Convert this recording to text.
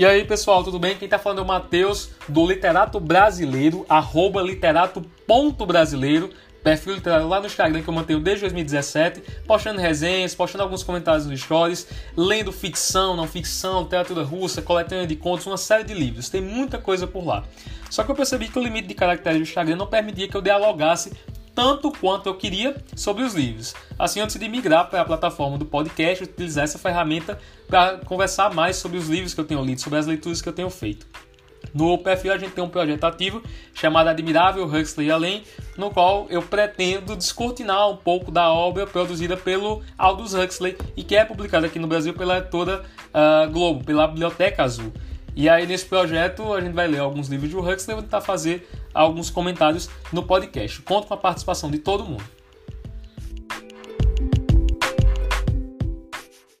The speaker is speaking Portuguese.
E aí, pessoal, tudo bem? Quem tá falando é o Matheus, do Literato Brasileiro, arroba literato.brasileiro, perfil literário lá no Instagram que eu mantenho desde 2017, postando resenhas, postando alguns comentários nos stories, lendo ficção, não ficção, literatura russa, coletânea de contos, uma série de livros. Tem muita coisa por lá. Só que eu percebi que o limite de caracteres do Instagram não permitia que eu dialogasse tanto quanto eu queria sobre os livros. Assim, eu decidi migrar para a plataforma do podcast, utilizar essa ferramenta para conversar mais sobre os livros que eu tenho lido, sobre as leituras que eu tenho feito. No perfil a gente tem um projeto ativo chamado Admirável Huxley Além, no qual eu pretendo descortinar um pouco da obra produzida pelo Aldous Huxley e que é publicada aqui no Brasil pela editora uh, Globo, pela Biblioteca Azul. E aí nesse projeto a gente vai ler alguns livros de Huxley e vou tentar fazer alguns comentários no podcast. Conto com a participação de todo mundo.